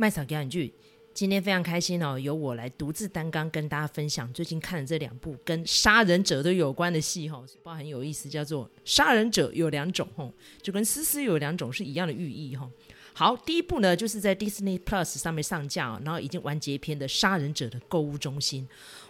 麦嫂讲两句，今天非常开心哦，由我来独自担纲跟大家分享最近看的这两部跟杀人者都有关的戏哈，包很有意思，叫做《杀人者有两种》吼，就跟丝丝有两种是一样的寓意哈。好，第一部呢，就是在 Disney Plus 上面上架，然后已经完结篇的《杀人者的购物中心》。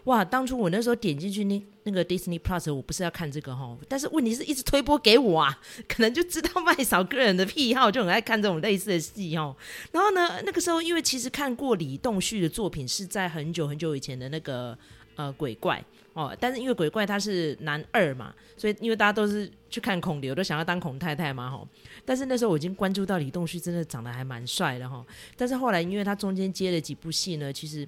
哇，当初我那时候点进去那那个 Disney Plus，我不是要看这个哈，但是问题是一直推播给我啊，可能就知道麦嫂个人的癖好，就很爱看这种类似的戏哦。然后呢，那个时候因为其实看过李栋旭的作品是在很久很久以前的那个呃鬼怪哦，但是因为鬼怪他是男二嘛，所以因为大家都是去看孔刘，都想要当孔太太嘛吼。但是那时候我已经关注到李栋旭真的长得还蛮帅的哈，但是后来因为他中间接了几部戏呢，其实。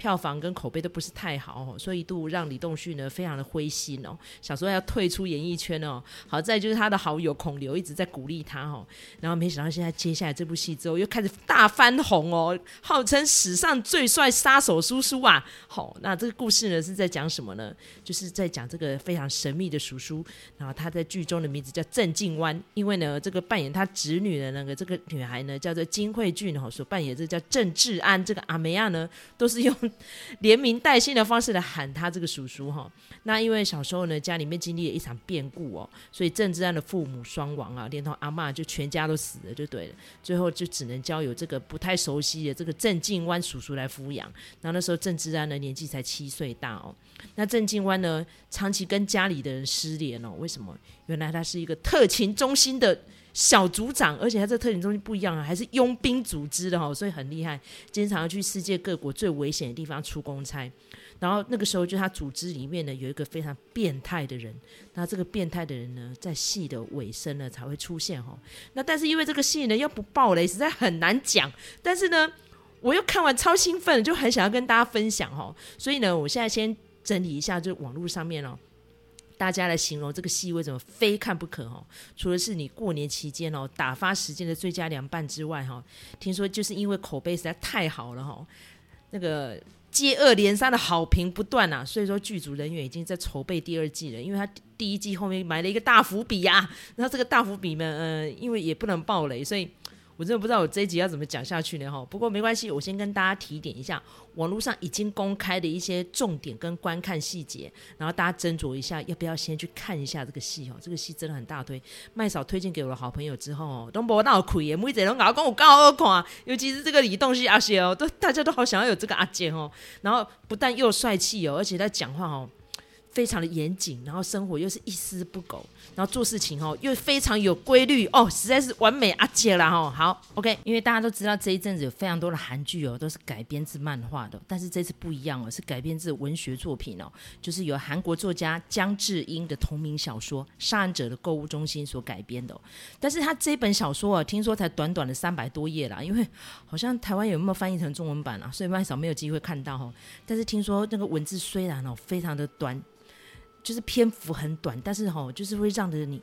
票房跟口碑都不是太好哦，所以一度让李栋旭呢非常的灰心哦，想说要退出演艺圈哦。好在就是他的好友孔刘一直在鼓励他哦，然后没想到现在接下来这部戏之后又开始大翻红哦，号称史上最帅杀手叔叔啊。好，那这个故事呢是在讲什么呢？就是在讲这个非常神秘的叔叔，然后他在剧中的名字叫郑静湾，因为呢这个扮演他侄女的那个这个女孩呢叫做金惠俊哈，所扮演这叫郑志安这个阿梅亚呢都是用。连名带姓的方式来喊他这个叔叔哈，那因为小时候呢，家里面经历了一场变故哦，所以郑志安的父母双亡啊，连同阿嬷就全家都死了，就对了。最后就只能交由这个不太熟悉的这个郑静湾叔叔来抚养。然后那时候郑志安呢年纪才七岁大哦，那郑静湾呢长期跟家里的人失联哦，为什么？原来他是一个特勤中心的。小组长，而且他这特勤中心不一样啊，还是佣兵组织的哈，所以很厉害，经常要去世界各国最危险的地方出公差。然后那个时候，就他组织里面呢有一个非常变态的人，那这个变态的人呢，在戏的尾声呢才会出现哈。那但是因为这个戏呢又不爆雷，实在很难讲。但是呢，我又看完超兴奋，就很想要跟大家分享哈。所以呢，我现在先整理一下，就网络上面哦。大家来形容这个戏为什么非看不可哦？除了是你过年期间哦打发时间的最佳凉拌之外哈，听说就是因为口碑实在太好了哈，那个接二连三的好评不断呐，所以说剧组人员已经在筹备第二季了，因为他第一季后面埋了一个大伏笔呀。然后这个大伏笔呢，呃，因为也不能爆雷，所以。我真的不知道我这一集要怎么讲下去呢哈，不过没关系，我先跟大家提点一下网络上已经公开的一些重点跟观看细节，然后大家斟酌一下要不要先去看一下这个戏哦。这个戏真的很大推，麦嫂推荐给我的好朋友之后哦，都没闹亏耶，每一个人都跟我讲好看，尤其是这个李栋旭阿姐哦，都大家都好想要有这个阿健哦，然后不但又帅气哦，而且他讲话哦。非常的严谨，然后生活又是一丝不苟，然后做事情哦又非常有规律哦，实在是完美阿姐啦哈。好，OK，因为大家都知道这一阵子有非常多的韩剧哦，都是改编自漫画的，但是这次不一样哦，是改编自文学作品哦，就是由韩国作家姜智英的同名小说《杀人者的购物中心》所改编的。但是他这本小说啊，听说才短短的三百多页啦，因为好像台湾有没有翻译成中文版啊？所以麦嫂没有机会看到哈。但是听说那个文字虽然哦非常的短。就是篇幅很短，但是吼，就是会让的你，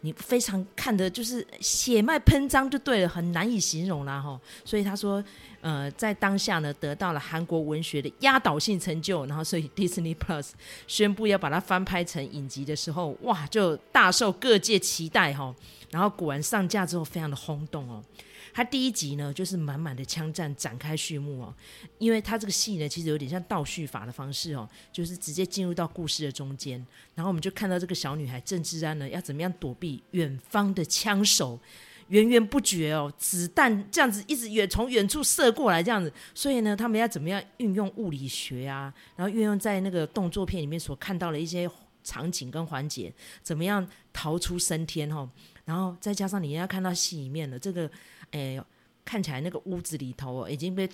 你非常看的，就是血脉喷张就对了，很难以形容啦吼。所以他说，呃，在当下呢，得到了韩国文学的压倒性成就，然后所以 Disney Plus 宣布要把它翻拍成影集的时候，哇，就大受各界期待吼。然后果然上架之后，非常的轰动哦。他第一集呢，就是满满的枪战展开序幕哦，因为他这个戏呢，其实有点像倒叙法的方式哦，就是直接进入到故事的中间，然后我们就看到这个小女孩郑智安呢，要怎么样躲避远方的枪手源源不绝哦，子弹这样子一直远从远处射过来这样子，所以呢，他们要怎么样运用物理学啊，然后运用在那个动作片里面所看到的一些场景跟环节，怎么样逃出升天哦，然后再加上你要看到戏里面的这个。哎，看起来那个屋子里头，已经被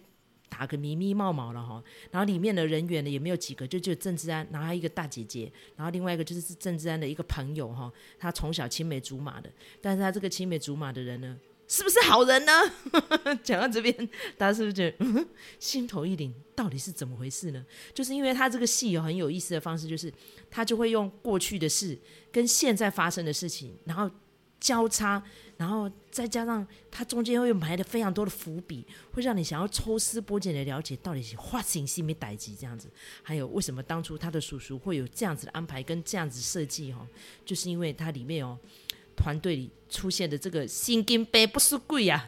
打个密密麻麻了哈。然后里面的人员呢也没有几个，就就郑智安，然后还有一个大姐姐，然后另外一个就是郑智安的一个朋友哈。他从小青梅竹马的，但是他这个青梅竹马的人呢，是不是好人呢？讲到这边，大家是不是觉得、嗯、心头一凛？到底是怎么回事呢？就是因为他这个戏有很有意思的方式，就是他就会用过去的事跟现在发生的事情，然后。交叉，然后再加上它中间会埋的非常多的伏笔，会让你想要抽丝剥茧的了解到底是发生什么代志这样子。还有为什么当初他的叔叔会有这样子的安排跟这样子设计哦，就是因为它里面哦，团队里出现的这个神经病不是贵呀，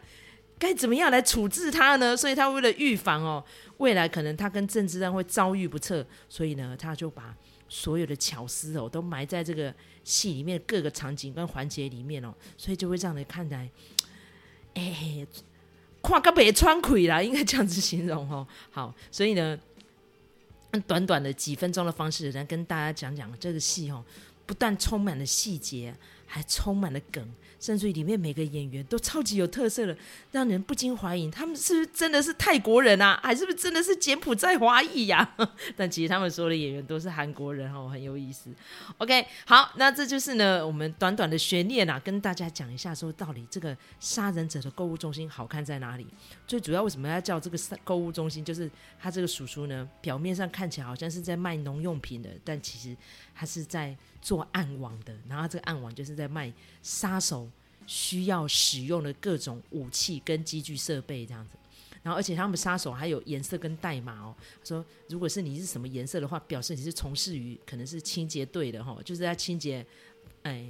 该怎么样来处置他呢？所以他为了预防哦，未来可能他跟郑志安会遭遇不测，所以呢，他就把所有的巧思哦都埋在这个戏里面各个场景跟环节里面哦，所以就会让人看来，哎，跨个北川葵啦，应该这样子形容哦。好，所以呢，短短的几分钟的方式来跟大家讲讲这个戏哦，不但充满了细节，还充满了梗。甚至于里面每个演员都超级有特色的，让人不禁怀疑他们是不是真的是泰国人啊，还是不是真的是柬埔寨华裔呀？但其实他们所有的演员都是韩国人哦，很有意思。OK，好，那这就是呢我们短短的悬念啊，跟大家讲一下说到底这个杀人者的购物中心好看在哪里？最主要为什么要叫这个购物中心？就是他这个叔叔呢，表面上看起来好像是在卖农用品的，但其实他是在。做暗网的，然后这个暗网就是在卖杀手需要使用的各种武器跟机具设备这样子，然后而且他们杀手还有颜色跟代码哦。说如果是你是什么颜色的话，表示你是从事于可能是清洁队的哈，就是在清洁哎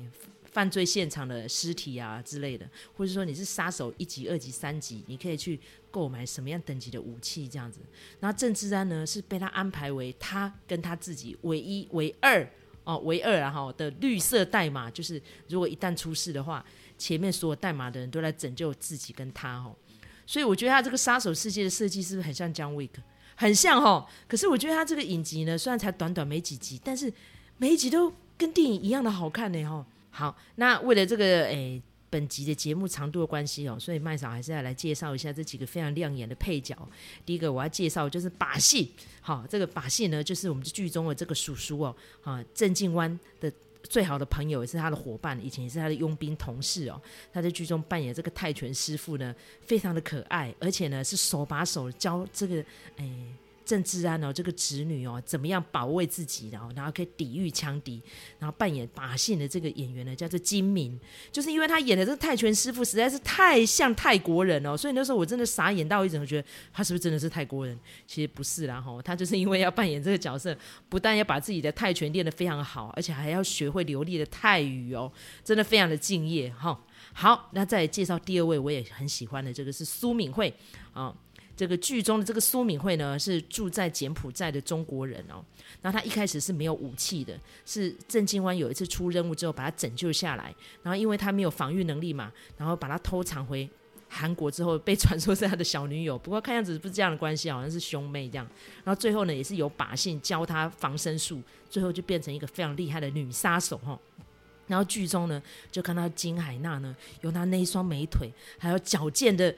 犯罪现场的尸体啊之类的，或者说你是杀手一级、二级、三级，你可以去购买什么样等级的武器这样子。然后郑志安呢是被他安排为他跟他自己唯一唯二。哦，唯二然后的绿色代码，就是如果一旦出事的话，前面所有代码的人都来拯救自己跟他哦。所以我觉得他这个杀手世界的设计是不是很像 John Wick？很像哦。可是我觉得他这个影集呢，虽然才短短没几集，但是每一集都跟电影一样的好看呢哦。好，那为了这个诶。本集的节目长度的关系哦，所以麦嫂还是要来介绍一下这几个非常亮眼的配角。第一个我要介绍就是把戏，好，这个把戏呢就是我们剧中的这个叔叔哦，啊，郑静湾的最好的朋友也是他的伙伴，以前也是他的佣兵同事哦。他在剧中扮演这个泰拳师傅呢，非常的可爱，而且呢是手把手教这个诶。郑志安哦，这个侄女哦，怎么样保卫自己，然后然后可以抵御强敌，然后扮演把戏的这个演员呢，叫做金明，就是因为他演的这个泰拳师傅实在是太像泰国人哦，所以那时候我真的傻眼到一整觉得他是不是真的是泰国人？其实不是啦哈，他就是因为要扮演这个角色，不但要把自己的泰拳练得非常好，而且还要学会流利的泰语哦，真的非常的敬业哈。好，那再介绍第二位，我也很喜欢的，这个是苏敏慧啊。这个剧中的这个苏敏慧呢，是住在柬埔寨的中国人哦。然后他一开始是没有武器的，是郑经湾有一次出任务之后把他拯救下来。然后因为他没有防御能力嘛，然后把他偷藏回韩国之后，被传说是他的小女友。不过看样子不是这样的关系，好像是兄妹这样。然后最后呢，也是有把信教他防身术，最后就变成一个非常厉害的女杀手哈。然后剧中呢，就看到金海娜呢，有她那一双美腿，还有矫健的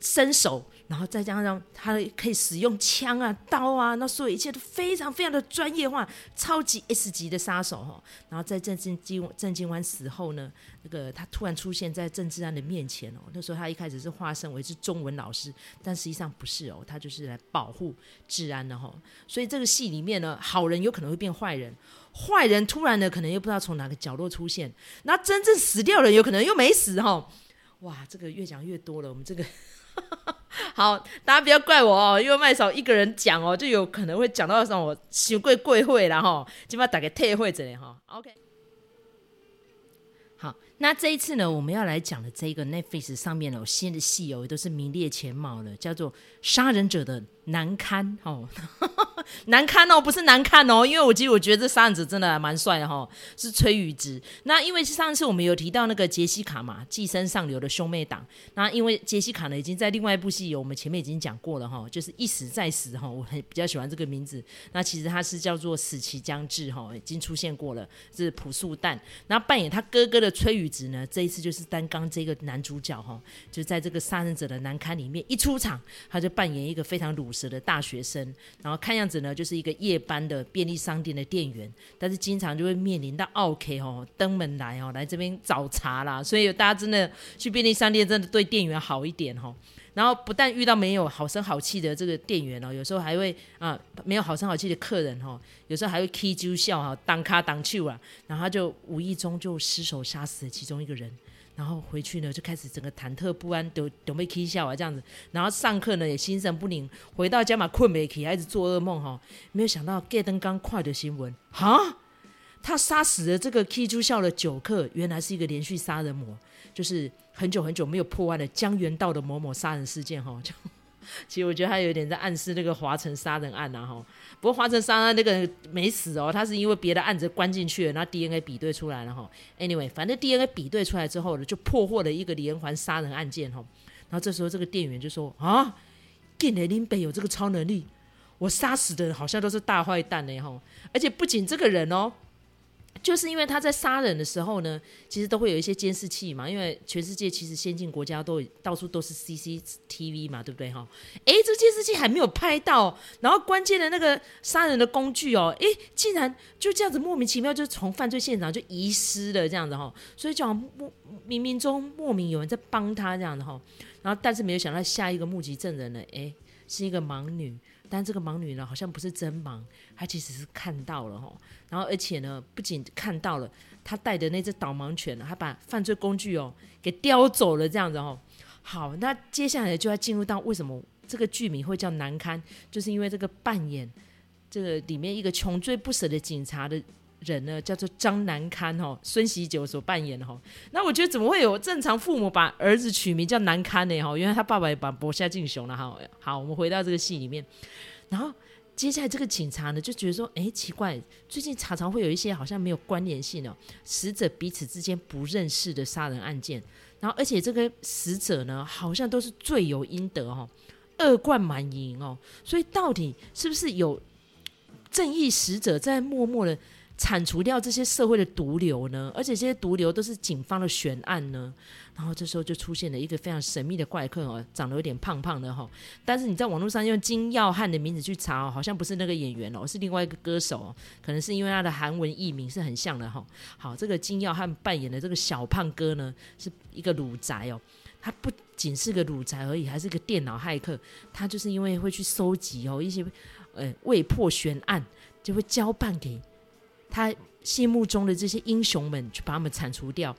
身手。然后再加上他可以使用枪啊、刀啊，那所有一切都非常非常的专业化，超级 S 级的杀手哈。然后在郑静金郑静湾死后呢，那个他突然出现在郑志安的面前哦。那时候他一开始是化身为是中文老师，但实际上不是哦，他就是来保护治安的哈。所以这个戏里面呢，好人有可能会变坏人，坏人突然的可能又不知道从哪个角落出现，那真正死掉的人有可能又没死哈。哇，这个越讲越多了，我们这个。好，大家不要怪我哦，因为麦嫂一个人讲哦，就有可能会讲到让我羞贵贵会了哈，今晚打给退会之类哈，OK。好，那这一次呢，我们要来讲的这个 Netflix 上面有新的戏哦，都是名列前茅的，叫做《杀人者的难堪》哦。难看哦，不是难看哦，因为我其实我觉得这杀人者真的还蛮帅的哈、是崔宇植。那因为上次我们有提到那个杰西卡嘛，寄生上流的兄妹档。那因为杰西卡呢，已经在另外一部戏有我们前面已经讲过了哈，就是一死再死哈，我很比较喜欢这个名字。那其实他是叫做死期将至哈，已经出现过了，是朴素旦。那扮演他哥哥的崔宇植呢，这一次就是担纲这个男主角哈，就在这个杀人者的难堪里面一出场，他就扮演一个非常鲁蛇的大学生，然后看样子。呢，就是一个夜班的便利商店的店员，但是经常就会面临到 OK 哦，登门来哦，来这边找茬啦，所以大家真的去便利商店，真的对店员好一点哈。然后不但遇到没有好声好气的这个店员哦，有时候还会啊，没有好声好气的客人哈，有时候还会起酒笑哈，当卡当手啊，然后他就无意中就失手杀死了其中一个人。然后回去呢，就开始整个忐忑不安，都都被踢笑啊，这样子。然后上课呢也心神不宁，回到家嘛困没起，还一直做噩梦哈。没有想到盖登刚快的新闻哈，他杀死了这个 K 珠校的九克，原来是一个连续杀人魔，就是很久很久没有破案的江原道的某某杀人事件哈。就 其实我觉得他有点在暗示那个华城杀人案呐哈。不过华城杀人案那个人没死哦，他是因为别的案子关进去了，然后 DNA 比对出来了哈。Anyway，反正 DNA 比对出来之后呢，就破获了一个连环杀人案件哈。然后这时候这个店员就说啊，竟然林北有这个超能力，我杀死的人好像都是大坏蛋呢哈。而且不仅这个人哦。就是因为他在杀人的时候呢，其实都会有一些监视器嘛。因为全世界其实先进国家都到处都是 CCTV 嘛，对不对哈？哎，这监视器还没有拍到，然后关键的那个杀人的工具哦，哎，竟然就这样子莫名其妙就从犯罪现场就遗失了这样子哈。所以就莫冥冥中莫名有人在帮他这样子哈。然后但是没有想到下一个目击证人呢，哎，是一个盲女。但这个盲女呢，好像不是真盲，她其实是看到了哈。然后而且呢，不仅看到了，她带的那只导盲犬呢，还把犯罪工具哦给叼走了，这样子哦。好，那接下来就要进入到为什么这个剧名会叫难堪，就是因为这个扮演这个里面一个穷追不舍的警察的。人呢，叫做张难堪哦，孙喜九所扮演的哈。那我觉得怎么会有正常父母把儿子取名叫难堪呢？哈，原来他爸爸也把博下敬雄了哈。好，我们回到这个戏里面，然后接下来这个警察呢就觉得说，哎，奇怪，最近常常会有一些好像没有关联性哦，死者彼此之间不认识的杀人案件，然后而且这个死者呢好像都是罪有应得哦，恶贯满盈哦，所以到底是不是有正义使者在默默的？铲除掉这些社会的毒瘤呢？而且这些毒瘤都是警方的悬案呢。然后这时候就出现了一个非常神秘的怪客哦，长得有点胖胖的哈。但是你在网络上用金耀汉的名字去查哦，好像不是那个演员哦，是另外一个歌手哦。可能是因为他的韩文译名是很像的哈。好，这个金耀汉扮演的这个小胖哥呢，是一个鲁宅哦。他不仅是个鲁宅而已，还是个电脑骇客。他就是因为会去收集哦一些呃未破悬案，就会交办给。他心目中的这些英雄们，去把他们铲除掉。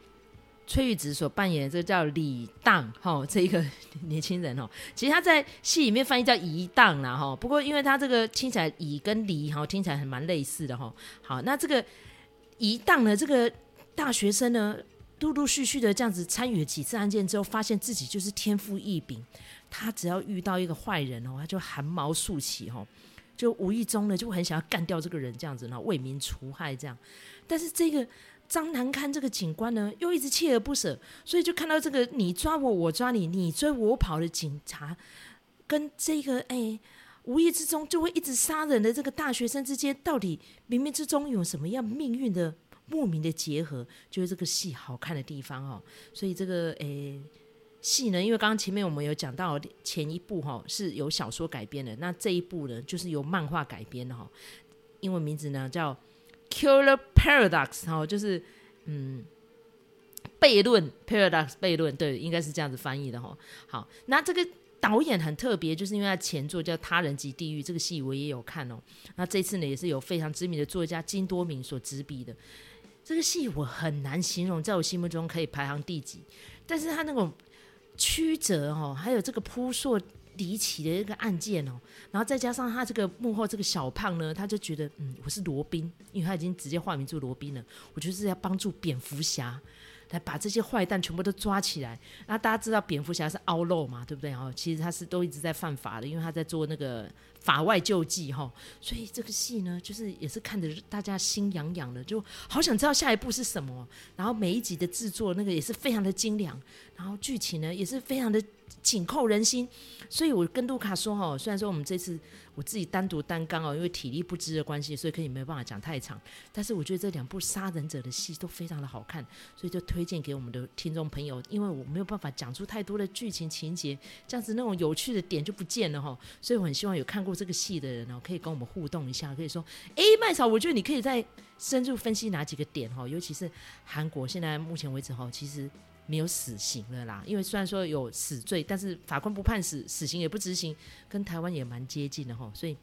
崔玉植所扮演的这个叫李当哈，这一个 年轻人哦，其实他在戏里面翻译叫宜当啦哈。不过因为他这个听起来乙跟李哈听起来还蛮类似的哈。好，那这个宜当呢，这个大学生呢，陆陆续续的这样子参与了几次案件之后，发现自己就是天赋异禀。他只要遇到一个坏人哦，他就汗毛竖起哈。就无意中呢，就很想要干掉这个人，这样子，然后为民除害这样。但是这个张南堪这个警官呢，又一直锲而不舍，所以就看到这个你抓我，我抓你，你追我跑的警察，跟这个哎，无意之中就会一直杀人的这个大学生之间，到底冥冥之中有什么样命运的莫名的结合，就是这个戏好看的地方哦。所以这个哎。戏呢，因为刚刚前面我们有讲到前一部哈是由小说改编的，那这一部呢就是由漫画改编的哈，英文名字呢叫《Killer Paradox》哈，就是嗯悖论 Paradox 悖论，对，应该是这样子翻译的哈。好，那这个导演很特别，就是因为他前作叫《他人及地狱》，这个戏我也有看哦。那这次呢也是有非常知名的作家金多明所执笔的，这个戏我很难形容，在我心目中可以排行第几，但是他那种。曲折哦，还有这个扑朔离奇的一个案件哦，然后再加上他这个幕后这个小胖呢，他就觉得嗯，我是罗宾，因为他已经直接化名做罗宾了，我就是要帮助蝙蝠侠来把这些坏蛋全部都抓起来。那大家知道蝙蝠侠是 outlaw 嘛，对不对？哦，其实他是都一直在犯法的，因为他在做那个。法外救济哈，所以这个戏呢，就是也是看着大家心痒痒的，就好想知道下一步是什么。然后每一集的制作那个也是非常的精良，然后剧情呢也是非常的紧扣人心。所以我跟路卡说哈，虽然说我们这次我自己单独担纲哦，因为体力不支的关系，所以可以没有办法讲太长。但是我觉得这两部杀人者的戏都非常的好看，所以就推荐给我们的听众朋友。因为我没有办法讲出太多的剧情情节，这样子那种有趣的点就不见了哈。所以我很希望有看过。这个戏的人呢，可以跟我们互动一下，可以说，哎，麦草，我觉得你可以再深入分析哪几个点哈，尤其是韩国现在目前为止哈，其实没有死刑了啦，因为虽然说有死罪，但是法官不判死，死刑也不执行，跟台湾也蛮接近的哈，所以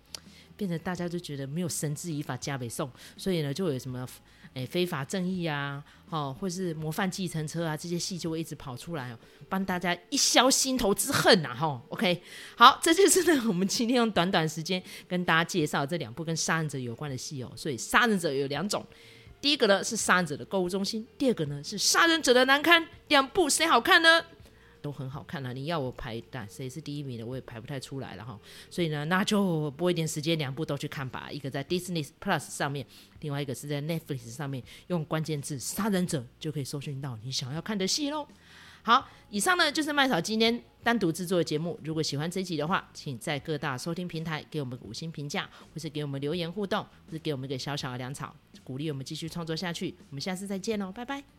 变成大家就觉得没有绳之以法加北宋，所以呢，就有什么。诶，非法正义啊，哦，或是模范计程车啊，这些戏就会一直跑出来，帮大家一消心头之恨呐，吼，OK，好，这就是呢，我们今天用短短时间跟大家介绍这两部跟杀人者有关的戏哦。所以杀人者有两种，第一个呢是杀人者的购物中心，第二个呢是杀人者的难堪，两部谁好看呢？都很好看啊，你要我排，但谁是第一名的我也排不太出来了哈。所以呢，那就播一点时间，两部都去看吧。一个在 Disney Plus 上面，另外一个是在 Netflix 上面，用关键字“杀人者”就可以搜寻到你想要看的戏喽。好，以上呢就是麦嫂今天单独制作的节目。如果喜欢这集的话，请在各大收听平台给我们五星评价，或是给我们留言互动，或是给我们一个小小的粮草，鼓励我们继续创作下去。我们下次再见喽，拜拜。